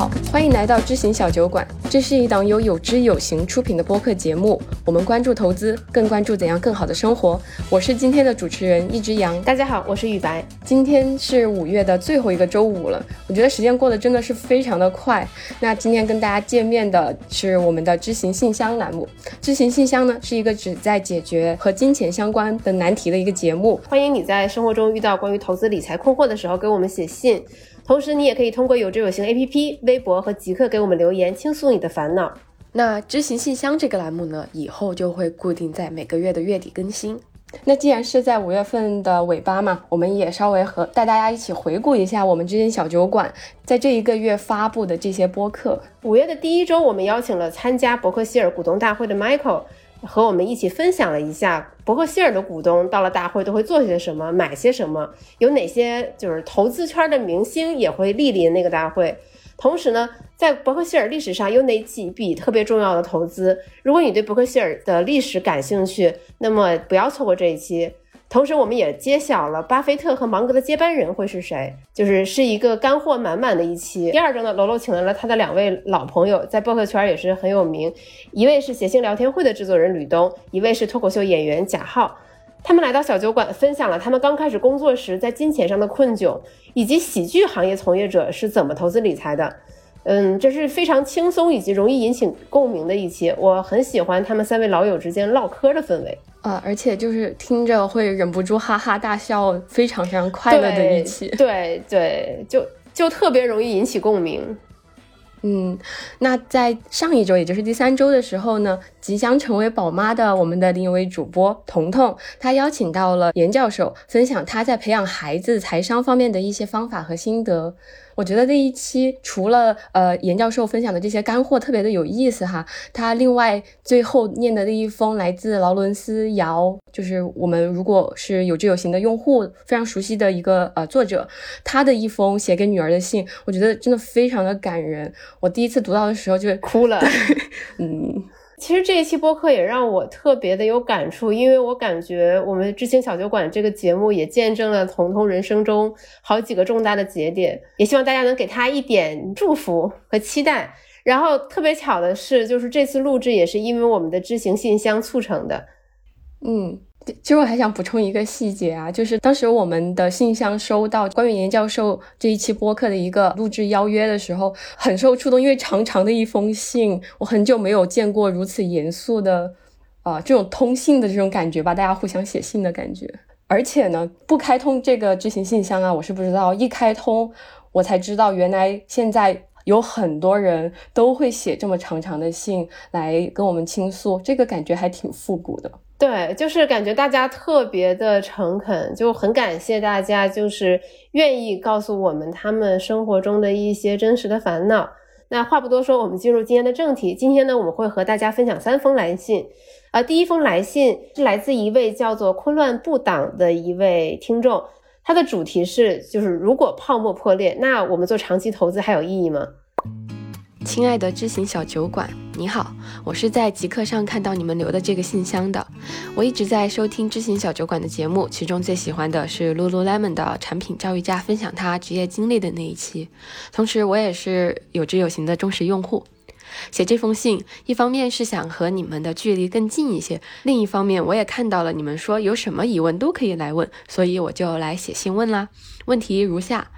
好，欢迎来到知行小酒馆。这是一档由有知有行出品的播客节目。我们关注投资，更关注怎样更好的生活。我是今天的主持人一只羊。大家好，我是雨白。今天是五月的最后一个周五了，我觉得时间过得真的是非常的快。那今天跟大家见面的是我们的知行信箱栏目。知行信箱呢，是一个旨在解决和金钱相关的难题的一个节目。欢迎你在生活中遇到关于投资理财困惑的时候，给我们写信。同时，你也可以通过有知有行 APP、微博和极客给我们留言，倾诉你的烦恼。那知行信箱这个栏目呢，以后就会固定在每个月的月底更新。那既然是在五月份的尾巴嘛，我们也稍微和带大家一起回顾一下我们知行小酒馆在这一个月发布的这些播客。五月的第一周，我们邀请了参加伯克希尔股东大会的 Michael。和我们一起分享了一下伯克希尔的股东到了大会都会做些什么，买些什么，有哪些就是投资圈的明星也会莅临那个大会。同时呢，在伯克希尔历史上有哪几笔特别重要的投资？如果你对伯克希尔的历史感兴趣，那么不要错过这一期。同时，我们也揭晓了巴菲特和芒格的接班人会是谁，就是是一个干货满满的一期。第二周呢，楼楼请来了他的两位老朋友，在博客圈也是很有名，一位是谐星聊天会的制作人吕东，一位是脱口秀演员贾浩。他们来到小酒馆，分享了他们刚开始工作时在金钱上的困窘，以及喜剧行业从业者是怎么投资理财的。嗯，这是非常轻松以及容易引起共鸣的一期，我很喜欢他们三位老友之间唠嗑的氛围啊，而且就是听着会忍不住哈哈大笑，非常非常快乐的一期，对对，就就特别容易引起共鸣。嗯，那在上一周，也就是第三周的时候呢，即将成为宝妈的我们的另一位主播彤彤，她邀请到了严教授，分享她在培养孩子财商方面的一些方法和心得。我觉得这一期除了呃严教授分享的这些干货特别的有意思哈，他另外最后念的那一封来自劳伦斯姚，就是我们如果是有志有行的用户非常熟悉的一个呃作者，他的一封写给女儿的信，我觉得真的非常的感人。我第一次读到的时候就哭了，嗯。其实这一期播客也让我特别的有感触，因为我感觉我们知行小酒馆这个节目也见证了彤彤人生中好几个重大的节点，也希望大家能给他一点祝福和期待。然后特别巧的是，就是这次录制也是因为我们的知行信箱促成的，嗯。其实我还想补充一个细节啊，就是当时我们的信箱收到关于严教授这一期播客的一个录制邀约的时候，很受触动，因为长长的一封信，我很久没有见过如此严肃的，啊，这种通信的这种感觉吧，大家互相写信的感觉。而且呢，不开通这个知行信箱啊，我是不知道，一开通我才知道，原来现在有很多人都会写这么长长的信来跟我们倾诉，这个感觉还挺复古的。对，就是感觉大家特别的诚恳，就很感谢大家，就是愿意告诉我们他们生活中的一些真实的烦恼。那话不多说，我们进入今天的正题。今天呢，我们会和大家分享三封来信。啊，第一封来信是来自一位叫做“昆乱不党”的一位听众，他的主题是：就是如果泡沫破裂，那我们做长期投资还有意义吗？亲爱的知行小酒馆，你好，我是在极客上看到你们留的这个信箱的。我一直在收听知行小酒馆的节目，其中最喜欢的是 Lululemon 的产品教育家分享他职业经历的那一期。同时，我也是有知有行的忠实用户。写这封信，一方面是想和你们的距离更近一些，另一方面我也看到了你们说有什么疑问都可以来问，所以我就来写信问啦。问题如下：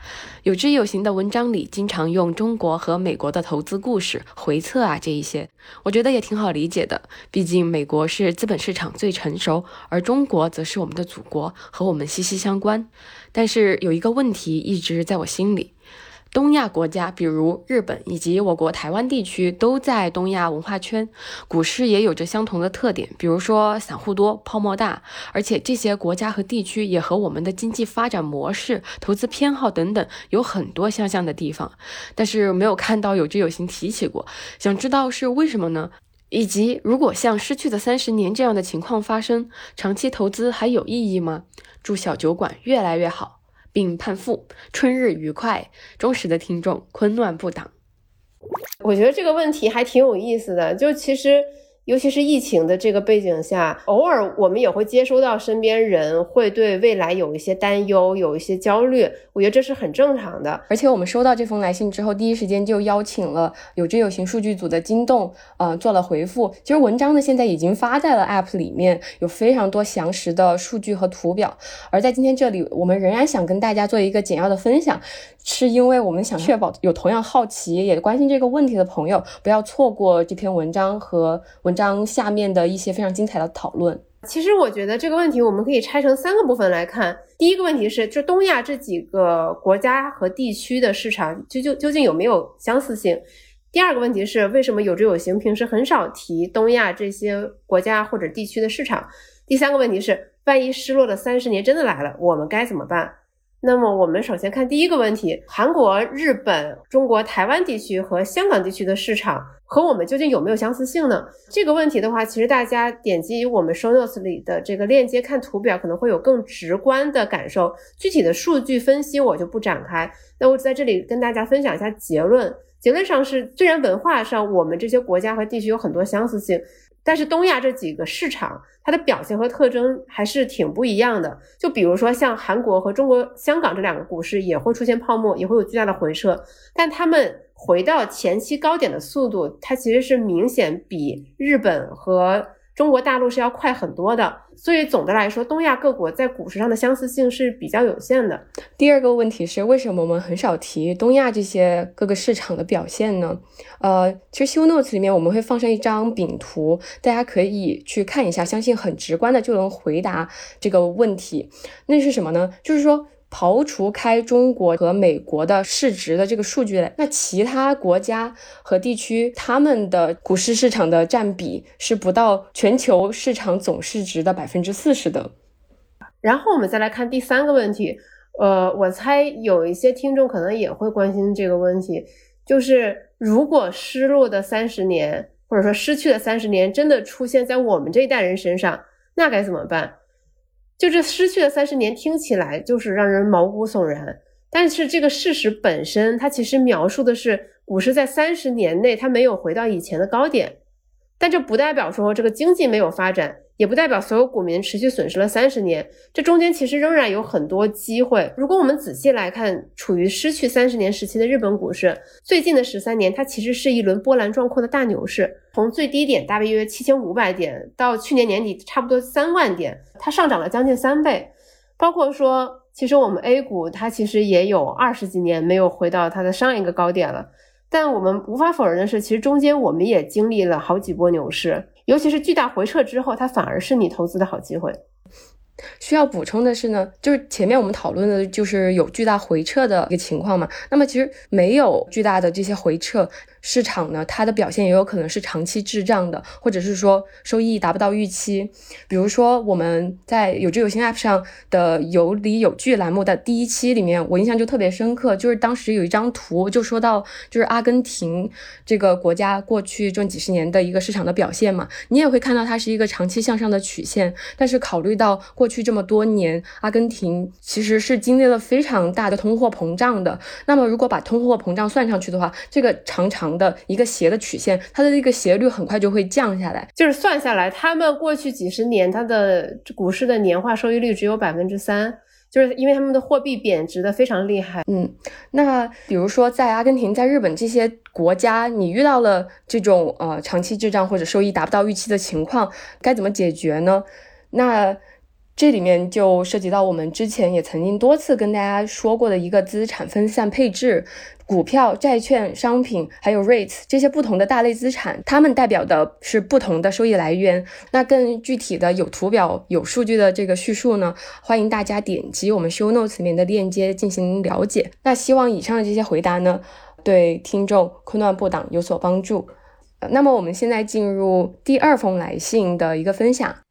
有知有行的文章里经常用中国和美国的投资故事、回测啊这一些，我觉得也挺好理解的。毕竟美国是资本市场最成熟，而中国则是我们的祖国，和我们息息相关。但是有一个问题一直在我心里。东亚国家，比如日本以及我国台湾地区，都在东亚文化圈，股市也有着相同的特点，比如说散户多、泡沫大，而且这些国家和地区也和我们的经济发展模式、投资偏好等等有很多相像的地方，但是没有看到有知有行提起过，想知道是为什么呢？以及如果像失去的三十年这样的情况发生，长期投资还有意义吗？祝小酒馆越来越好。并盼复春日愉快，忠实的听众，昆乱不挡。我觉得这个问题还挺有意思的，就其实尤其是疫情的这个背景下，偶尔我们也会接收到身边人会对未来有一些担忧，有一些焦虑。我觉得这是很正常的。而且我们收到这封来信之后，第一时间就邀请了有知有行数据组的金栋，呃，做了回复。其实文章呢现在已经发在了 App 里面，有非常多详实的数据和图表。而在今天这里，我们仍然想跟大家做一个简要的分享，是因为我们想确保有同样好奇也关心这个问题的朋友不要错过这篇文章和文。章下面的一些非常精彩的讨论。其实我觉得这个问题我们可以拆成三个部分来看。第一个问题是，就东亚这几个国家和地区的市场，究究究竟有没有相似性？第二个问题是，为什么有知有行平时很少提东亚这些国家或者地区的市场？第三个问题是，万一失落的三十年真的来了，我们该怎么办？那么我们首先看第一个问题：韩国、日本、中国台湾地区和香港地区的市场和我们究竟有没有相似性呢？这个问题的话，其实大家点击我们 show notes 里的这个链接看图表，可能会有更直观的感受。具体的数据分析我就不展开。那我在这里跟大家分享一下结论：结论上是，虽然文化上我们这些国家和地区有很多相似性。但是东亚这几个市场，它的表现和特征还是挺不一样的。就比如说像韩国和中国香港这两个股市也会出现泡沫，也会有巨大的回撤，但他们回到前期高点的速度，它其实是明显比日本和。中国大陆是要快很多的，所以总的来说，东亚各国在股市上的相似性是比较有限的。第二个问题是，为什么我们很少提东亚这些各个市场的表现呢？呃，其实修 notes 里面我们会放上一张饼图，大家可以去看一下，相信很直观的就能回答这个问题。那是什么呢？就是说。刨除开中国和美国的市值的这个数据，那其他国家和地区他们的股市市场的占比是不到全球市场总市值的百分之四十的。然后我们再来看第三个问题，呃，我猜有一些听众可能也会关心这个问题，就是如果失落的三十年或者说失去的三十年真的出现在我们这一代人身上，那该怎么办？就这失去的三十年，听起来就是让人毛骨悚然。但是这个事实本身，它其实描述的是股市在三十年内它没有回到以前的高点。但这不代表说这个经济没有发展。也不代表所有股民持续损失了三十年，这中间其实仍然有很多机会。如果我们仔细来看，处于失去三十年时期的日本股市，最近的十三年，它其实是一轮波澜壮阔的大牛市，从最低点大约七千五百点到去年年底差不多三万点，它上涨了将近三倍。包括说，其实我们 A 股它其实也有二十几年没有回到它的上一个高点了。但我们无法否认的是，其实中间我们也经历了好几波牛市。尤其是巨大回撤之后，它反而是你投资的好机会。需要补充的是呢，就是前面我们讨论的就是有巨大回撤的一个情况嘛。那么其实没有巨大的这些回撤。市场呢，它的表现也有可能是长期滞胀的，或者是说收益达不到预期。比如说我们在有知有行 App 上的有理有据栏目的第一期里面，我印象就特别深刻，就是当时有一张图就说到，就是阿根廷这个国家过去这几十年的一个市场的表现嘛，你也会看到它是一个长期向上的曲线。但是考虑到过去这么多年，阿根廷其实是经历了非常大的通货膨胀的。那么如果把通货膨胀算上去的话，这个长长的一个斜的曲线，它的这个斜率很快就会降下来。就是算下来，他们过去几十年，它的股市的年化收益率只有百分之三，就是因为他们的货币贬值的非常厉害。嗯，那比如说在阿根廷、在日本这些国家，你遇到了这种呃长期滞胀或者收益达不到预期的情况，该怎么解决呢？那这里面就涉及到我们之前也曾经多次跟大家说过的一个资产分散配置。股票、债券、商品，还有 REITs 这些不同的大类资产，它们代表的是不同的收益来源。那更具体的有图表、有数据的这个叙述呢？欢迎大家点击我们 Show Notes 里面的链接进行了解。那希望以上的这些回答呢，对听众困难不挡有所帮助。那么我们现在进入第二封来信的一个分享。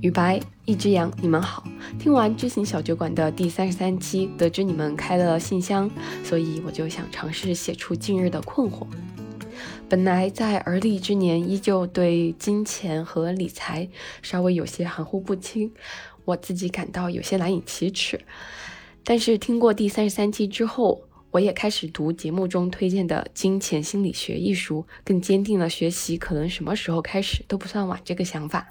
雨白一只羊，你们好。听完知行小酒馆的第三十三期，得知你们开了信箱，所以我就想尝试写出近日的困惑。本来在而立之年，依旧对金钱和理财稍微有些含糊不清，我自己感到有些难以启齿。但是听过第三十三期之后，我也开始读节目中推荐的《金钱心理学》一书，更坚定了学习可能什么时候开始都不算晚这个想法。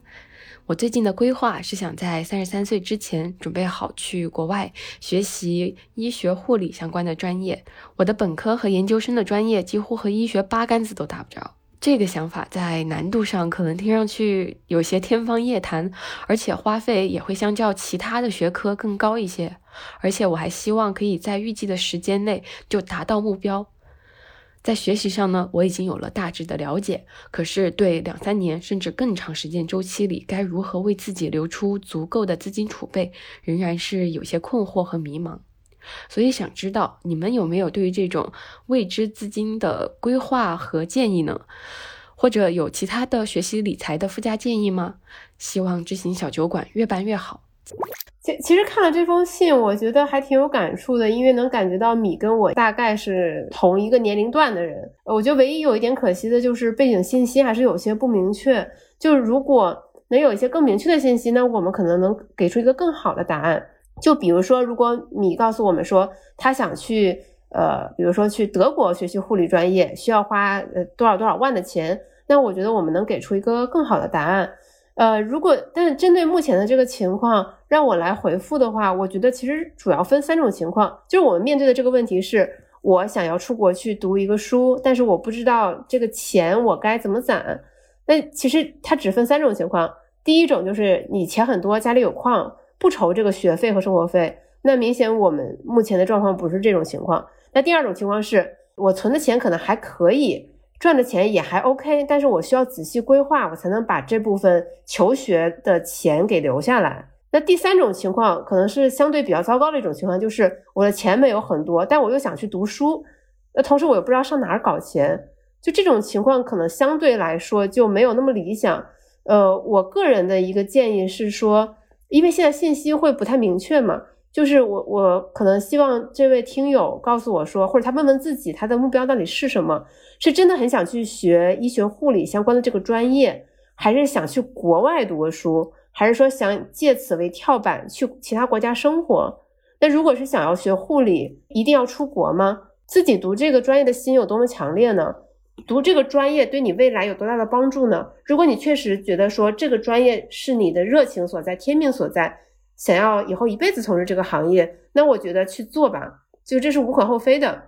我最近的规划是想在三十三岁之前准备好去国外学习医学护理相关的专业。我的本科和研究生的专业几乎和医学八竿子都打不着。这个想法在难度上可能听上去有些天方夜谭，而且花费也会相较其他的学科更高一些。而且我还希望可以在预计的时间内就达到目标。在学习上呢，我已经有了大致的了解，可是对两三年甚至更长时间周期里该如何为自己留出足够的资金储备，仍然是有些困惑和迷茫。所以想知道你们有没有对于这种未知资金的规划和建议呢？或者有其他的学习理财的附加建议吗？希望知行小酒馆越办越好。其其实看了这封信，我觉得还挺有感触的，因为能感觉到米跟我大概是同一个年龄段的人。我觉得唯一有一点可惜的就是背景信息还是有些不明确。就是如果能有一些更明确的信息，那我们可能能给出一个更好的答案。就比如说，如果米告诉我们说他想去，呃，比如说去德国学习护理专业，需要花呃多少多少万的钱，那我觉得我们能给出一个更好的答案。呃，如果但是针对目前的这个情况，让我来回复的话，我觉得其实主要分三种情况。就是我们面对的这个问题是，我想要出国去读一个书，但是我不知道这个钱我该怎么攒。那其实它只分三种情况。第一种就是你钱很多，家里有矿，不愁这个学费和生活费。那明显我们目前的状况不是这种情况。那第二种情况是我存的钱可能还可以。赚的钱也还 OK，但是我需要仔细规划，我才能把这部分求学的钱给留下来。那第三种情况可能是相对比较糟糕的一种情况，就是我的钱没有很多，但我又想去读书，那同时我又不知道上哪儿搞钱，就这种情况可能相对来说就没有那么理想。呃，我个人的一个建议是说，因为现在信息会不太明确嘛。就是我，我可能希望这位听友告诉我说，或者他问问自己，他的目标到底是什么？是真的很想去学医学护理相关的这个专业，还是想去国外读个书，还是说想借此为跳板去其他国家生活？那如果是想要学护理，一定要出国吗？自己读这个专业的心有多么强烈呢？读这个专业对你未来有多大的帮助呢？如果你确实觉得说这个专业是你的热情所在，天命所在。想要以后一辈子从事这个行业，那我觉得去做吧，就这是无可厚非的。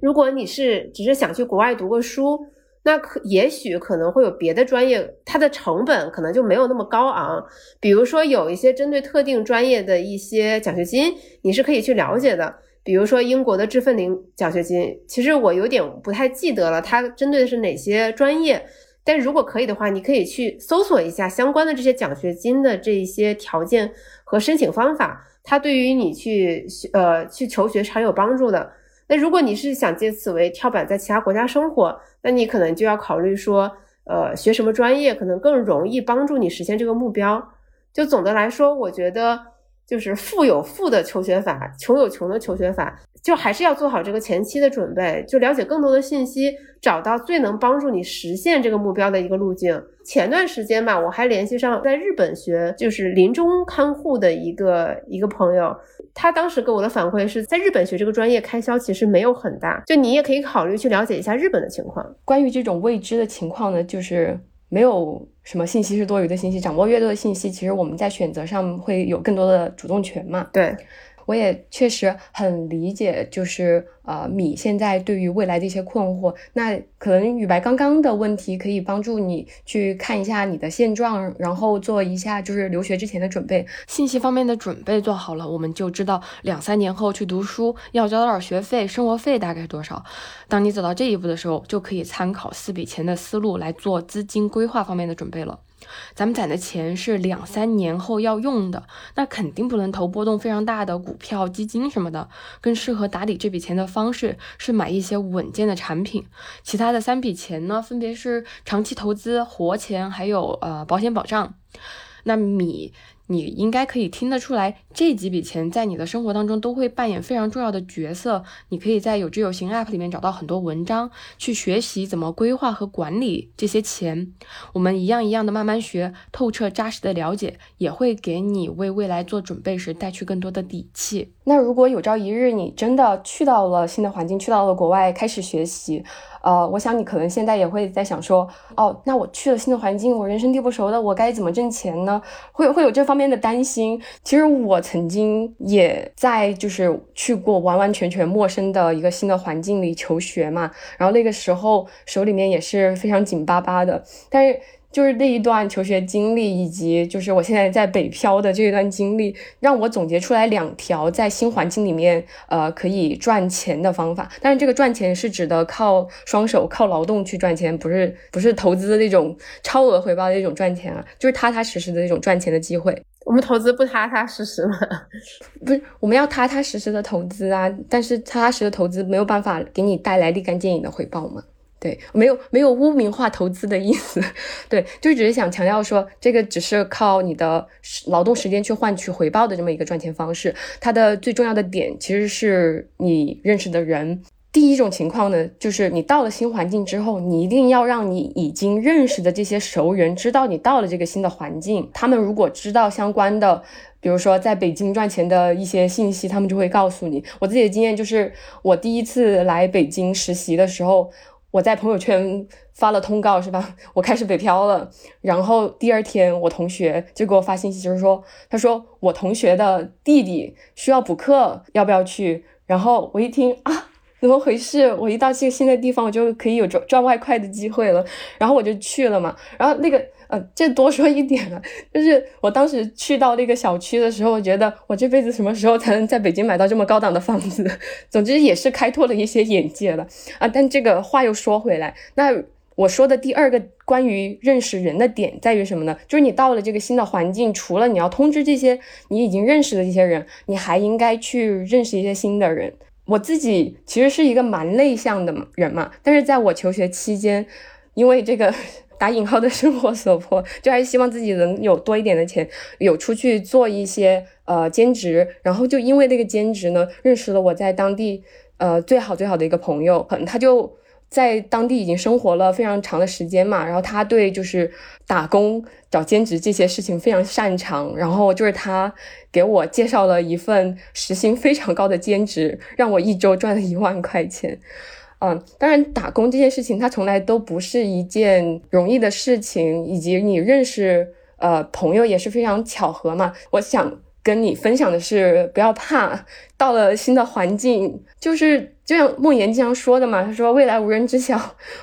如果你是只是想去国外读个书，那可也许可能会有别的专业，它的成本可能就没有那么高昂。比如说有一些针对特定专业的一些奖学金，你是可以去了解的。比如说英国的智奋林奖学金，其实我有点不太记得了，它针对的是哪些专业？但如果可以的话，你可以去搜索一下相关的这些奖学金的这一些条件和申请方法，它对于你去呃去求学是很有帮助的。那如果你是想借此为跳板在其他国家生活，那你可能就要考虑说，呃，学什么专业可能更容易帮助你实现这个目标。就总的来说，我觉得就是富有富的求学法，穷有穷的求学法。就还是要做好这个前期的准备，就了解更多的信息，找到最能帮助你实现这个目标的一个路径。前段时间吧，我还联系上在日本学就是临终看护的一个一个朋友，他当时给我的反馈是在日本学这个专业开销其实没有很大，就你也可以考虑去了解一下日本的情况。关于这种未知的情况呢，就是没有什么信息是多余的信息，掌握越多的信息，其实我们在选择上会有更多的主动权嘛。对。我也确实很理解，就是呃，米现在对于未来的一些困惑。那可能宇白刚刚的问题可以帮助你去看一下你的现状，然后做一下就是留学之前的准备，信息方面的准备做好了，我们就知道两三年后去读书要交多少学费，生活费大概多少。当你走到这一步的时候，就可以参考四笔钱的思路来做资金规划方面的准备了。咱们攒的钱是两三年后要用的，那肯定不能投波动非常大的股票、基金什么的。更适合打理这笔钱的方式是买一些稳健的产品。其他的三笔钱呢，分别是长期投资、活钱，还有呃保险保障。那米，你应该可以听得出来，这几笔钱在你的生活当中都会扮演非常重要的角色。你可以在有知有行 App 里面找到很多文章，去学习怎么规划和管理这些钱。我们一样一样的慢慢学，透彻扎实的了解，也会给你为未来做准备时带去更多的底气。那如果有朝一日你真的去到了新的环境，去到了国外开始学习。呃，我想你可能现在也会在想说，哦，那我去了新的环境，我人生地不熟的，我该怎么挣钱呢？会会有这方面的担心。其实我曾经也在就是去过完完全全陌生的一个新的环境里求学嘛，然后那个时候手里面也是非常紧巴巴的，但是。就是那一段求学经历，以及就是我现在在北漂的这一段经历，让我总结出来两条在新环境里面，呃，可以赚钱的方法。但是这个赚钱是指的靠双手、靠劳动去赚钱，不是不是投资的那种超额回报的那种赚钱啊，就是踏踏实实的那种赚钱的机会。我们投资不踏踏实实吗？不是，我们要踏踏实实的投资啊，但是踏踏实的投资没有办法给你带来立竿见影的回报吗？对，没有没有污名化投资的意思，对，就只是想强调说，这个只是靠你的劳动时间去换取回报的这么一个赚钱方式。它的最重要的点其实是你认识的人。第一种情况呢，就是你到了新环境之后，你一定要让你已经认识的这些熟人知道你到了这个新的环境。他们如果知道相关的，比如说在北京赚钱的一些信息，他们就会告诉你。我自己的经验就是，我第一次来北京实习的时候。我在朋友圈发了通告，是吧？我开始北漂了。然后第二天，我同学就给我发信息，就是说，他说我同学的弟弟需要补课，要不要去？然后我一听啊，怎么回事？我一到这个新的地方，我就可以有赚赚外快的机会了。然后我就去了嘛。然后那个。呃，这多说一点啊，就是我当时去到那个小区的时候，我觉得我这辈子什么时候才能在北京买到这么高档的房子？总之也是开拓了一些眼界了啊。但这个话又说回来，那我说的第二个关于认识人的点在于什么呢？就是你到了这个新的环境，除了你要通知这些你已经认识的这些人，你还应该去认识一些新的人。我自己其实是一个蛮内向的人嘛，但是在我求学期间，因为这个。打引号的生活所迫，就还是希望自己能有多一点的钱，有出去做一些呃兼职，然后就因为那个兼职呢，认识了我在当地呃最好最好的一个朋友，可能他就在当地已经生活了非常长的时间嘛，然后他对就是打工找兼职这些事情非常擅长，然后就是他给我介绍了一份时薪非常高的兼职，让我一周赚了一万块钱。嗯，当然，打工这件事情它从来都不是一件容易的事情，以及你认识呃朋友也是非常巧合嘛。我想跟你分享的是，不要怕，到了新的环境，就是就像莫言经常说的嘛，他说未来无人知晓，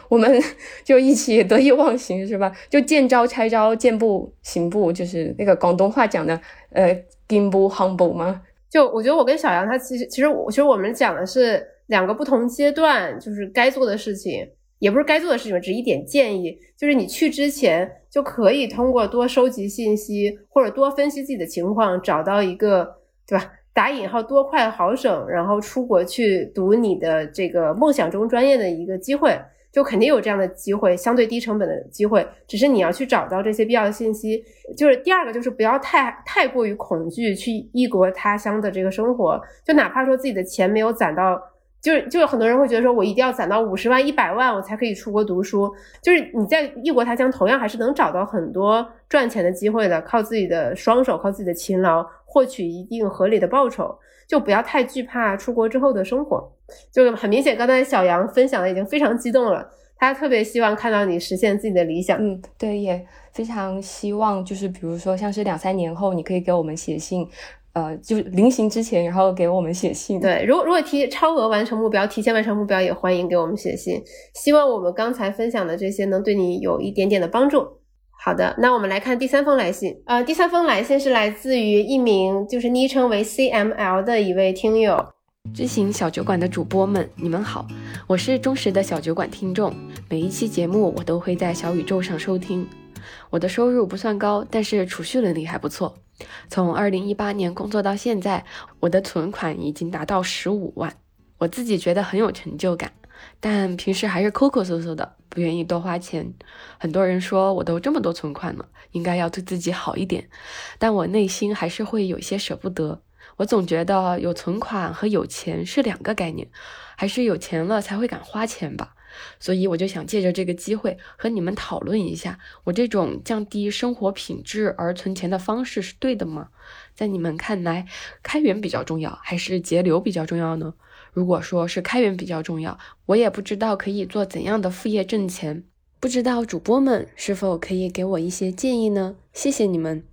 我们 就一起得意忘形，是吧？就见招拆招，见步行步，就是那个广东话讲的，呃，进步 humble 吗？就我觉得我跟小杨他其实其实我其实我们讲的是。两个不同阶段，就是该做的事情，也不是该做的事情，只一点建议，就是你去之前就可以通过多收集信息，或者多分析自己的情况，找到一个，对吧？打引号多快好省，然后出国去读你的这个梦想中专业的一个机会，就肯定有这样的机会，相对低成本的机会，只是你要去找到这些必要的信息。就是第二个，就是不要太太过于恐惧去异国他乡的这个生活，就哪怕说自己的钱没有攒到。就是，就有很多人会觉得说，我一定要攒到五十万、一百万，我才可以出国读书。就是你在异国他乡，同样还是能找到很多赚钱的机会的，靠自己的双手，靠自己的勤劳，获取一定合理的报酬。就不要太惧怕出国之后的生活。就很明显，刚才小杨分享的已经非常激动了，他特别希望看到你实现自己的理想。嗯，对，也非常希望，就是比如说，像是两三年后，你可以给我们写信。呃，就临行之前，然后给我们写信。对，如果如果提超额完成目标，提前完成目标，也欢迎给我们写信。希望我们刚才分享的这些能对你有一点点的帮助。好的，那我们来看第三封来信。呃，第三封来信是来自于一名就是昵称为 CML 的一位听友。知行小酒馆的主播们，你们好，我是忠实的小酒馆听众，每一期节目我都会在小宇宙上收听。我的收入不算高，但是储蓄能力还不错。从二零一八年工作到现在，我的存款已经达到十五万，我自己觉得很有成就感。但平时还是抠抠搜搜的，不愿意多花钱。很多人说我都这么多存款了，应该要对自己好一点，但我内心还是会有些舍不得。我总觉得有存款和有钱是两个概念，还是有钱了才会敢花钱吧。所以我就想借着这个机会和你们讨论一下，我这种降低生活品质而存钱的方式是对的吗？在你们看来，开源比较重要还是节流比较重要呢？如果说是开源比较重要，我也不知道可以做怎样的副业挣钱，不知道主播们是否可以给我一些建议呢？谢谢你们。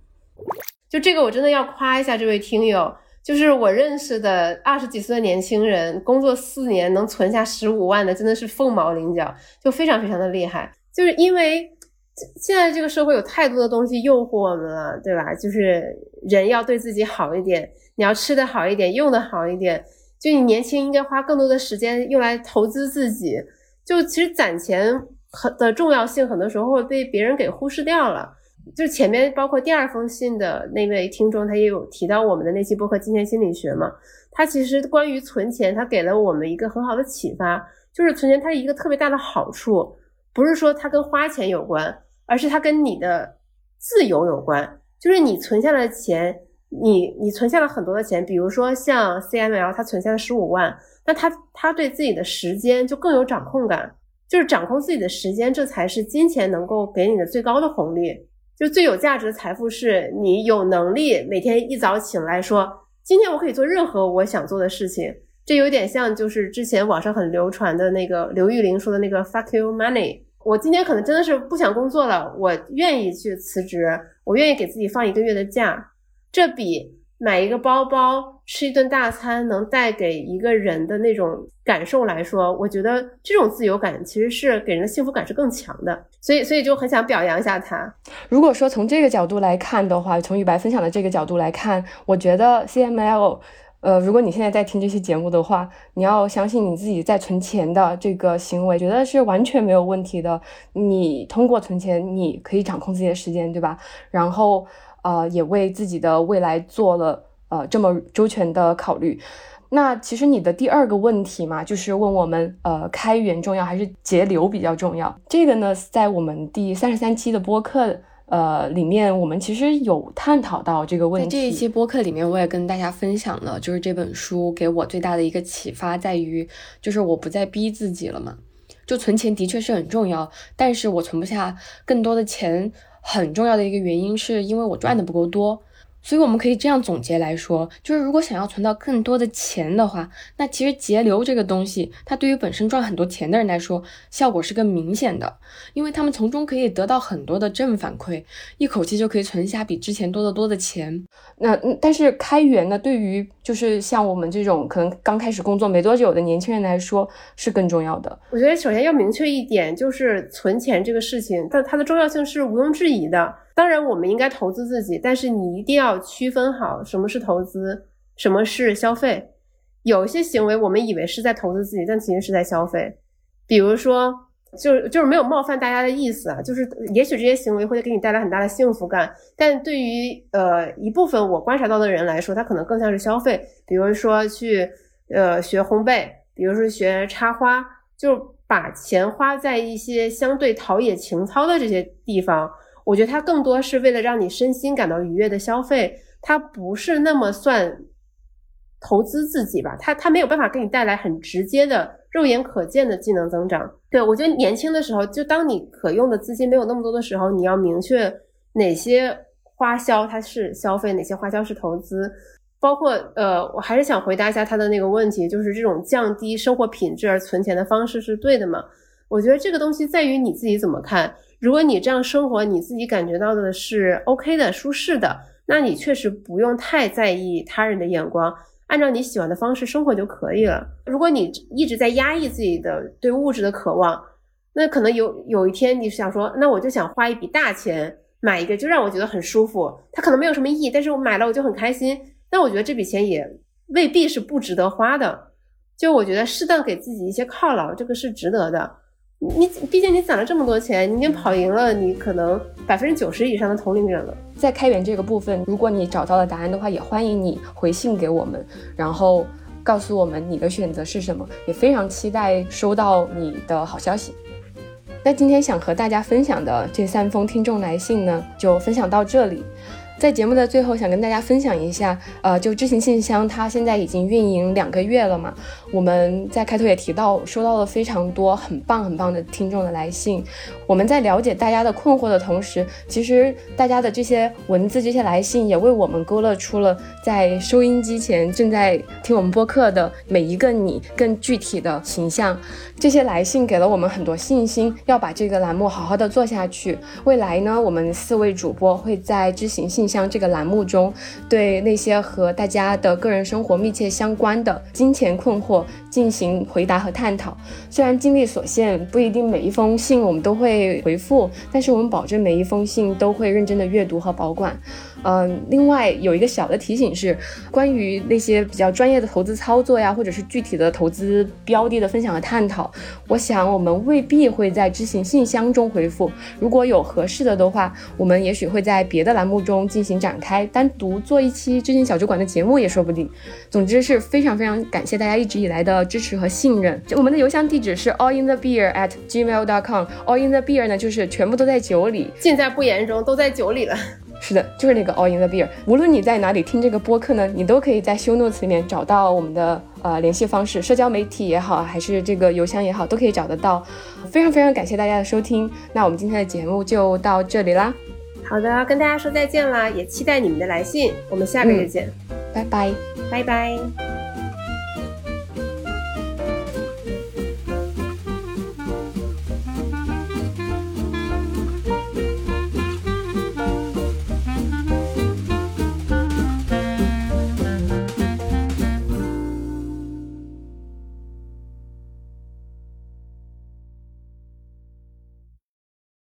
就这个，我真的要夸一下这位听友。就是我认识的二十几岁的年轻人，工作四年能存下十五万的，真的是凤毛麟角，就非常非常的厉害。就是因为现在这个社会有太多的东西诱惑我们了，对吧？就是人要对自己好一点，你要吃的好一点，用的好一点。就你年轻应该花更多的时间用来投资自己。就其实攒钱很的重要性，很多时候被别人给忽视掉了。就是前面包括第二封信的那位听众，他也有提到我们的那期播客《金钱心理学》嘛。他其实关于存钱，他给了我们一个很好的启发，就是存钱它一个特别大的好处，不是说它跟花钱有关，而是它跟你的自由有关。就是你存下了钱，你你存下了很多的钱，比如说像 CML，他存下了十五万，那他他对自己的时间就更有掌控感，就是掌控自己的时间，这才是金钱能够给你的最高的红利。就最有价值的财富是你有能力每天一早醒来说，今天我可以做任何我想做的事情。这有点像就是之前网上很流传的那个刘玉玲说的那个 “fuck you money”。我今天可能真的是不想工作了，我愿意去辞职，我愿意给自己放一个月的假，这比。买一个包包，吃一顿大餐，能带给一个人的那种感受来说，我觉得这种自由感其实是给人的幸福感是更强的。所以，所以就很想表扬一下他。如果说从这个角度来看的话，从雨白分享的这个角度来看，我觉得 CML，呃，如果你现在在听这期节目的话，你要相信你自己在存钱的这个行为，觉得是完全没有问题的。你通过存钱，你可以掌控自己的时间，对吧？然后。呃，也为自己的未来做了呃这么周全的考虑。那其实你的第二个问题嘛，就是问我们呃开源重要还是节流比较重要？这个呢，在我们第三十三期的播客呃里面，我们其实有探讨到这个问题。在这一期播客里面，我也跟大家分享了，就是这本书给我最大的一个启发在于，就是我不再逼自己了嘛。就存钱的确是很重要，但是我存不下更多的钱。很重要的一个原因是因为我赚的不够多。所以我们可以这样总结来说，就是如果想要存到更多的钱的话，那其实节流这个东西，它对于本身赚很多钱的人来说，效果是更明显的，因为他们从中可以得到很多的正反馈，一口气就可以存下比之前多得多的钱。那但是开源呢，对于就是像我们这种可能刚开始工作没多久的年轻人来说，是更重要的。我觉得首先要明确一点，就是存钱这个事情，但它的重要性是毋庸置疑的。当然，我们应该投资自己，但是你一定要区分好什么是投资，什么是消费。有些行为我们以为是在投资自己，但其实是在消费。比如说，就就是没有冒犯大家的意思啊，就是也许这些行为会给你带来很大的幸福感，但对于呃一部分我观察到的人来说，他可能更像是消费。比如说去呃学烘焙，比如说学插花，就把钱花在一些相对陶冶情操的这些地方。我觉得它更多是为了让你身心感到愉悦的消费，它不是那么算投资自己吧？它它没有办法给你带来很直接的、肉眼可见的技能增长。对我觉得年轻的时候，就当你可用的资金没有那么多的时候，你要明确哪些花销它是消费，哪些花销是投资。包括呃，我还是想回答一下他的那个问题，就是这种降低生活品质而存钱的方式是对的吗？我觉得这个东西在于你自己怎么看。如果你这样生活，你自己感觉到的是 OK 的、舒适的，那你确实不用太在意他人的眼光，按照你喜欢的方式生活就可以了。如果你一直在压抑自己的对物质的渴望，那可能有有一天你想说，那我就想花一笔大钱买一个，就让我觉得很舒服，它可能没有什么意义，但是我买了我就很开心。那我觉得这笔钱也未必是不值得花的。就我觉得适当给自己一些犒劳，这个是值得的。你毕竟你攒了这么多钱，你已经跑赢了你可能百分之九十以上的同龄人了。在开源这个部分，如果你找到了答案的话，也欢迎你回信给我们，然后告诉我们你的选择是什么，也非常期待收到你的好消息。那今天想和大家分享的这三封听众来信呢，就分享到这里。在节目的最后，想跟大家分享一下，呃，就知行信箱，它现在已经运营两个月了嘛。我们在开头也提到，收到了非常多很棒很棒的听众的来信。我们在了解大家的困惑的同时，其实大家的这些文字、这些来信，也为我们勾勒出了在收音机前正在听我们播客的每一个你更具体的形象。这些来信给了我们很多信心，要把这个栏目好好的做下去。未来呢，我们四位主播会在知行信。箱这个栏目中，对那些和大家的个人生活密切相关的金钱困惑进行回答和探讨。虽然精力所限，不一定每一封信我们都会回复，但是我们保证每一封信都会认真的阅读和保管。嗯，另外有一个小的提醒是，关于那些比较专业的投资操作呀，或者是具体的投资标的的分享和探讨，我想我们未必会在知行信箱中回复。如果有合适的的话，我们也许会在别的栏目中进行展开，单独做一期知行小酒馆的节目也说不定。总之是非常非常感谢大家一直以来的支持和信任。我们的邮箱地址是 all in the beer at gmail dot com。all in the beer 呢，就是全部都在酒里，尽在不言中，都在酒里了。是的，就是那个 All in the Beer。无论你在哪里听这个播客呢，你都可以在 Show Notes 里面找到我们的呃联系方式，社交媒体也好，还是这个邮箱也好，都可以找得到。非常非常感谢大家的收听，那我们今天的节目就到这里啦。好的，跟大家说再见啦，也期待你们的来信。我们下个月见，拜拜，拜拜。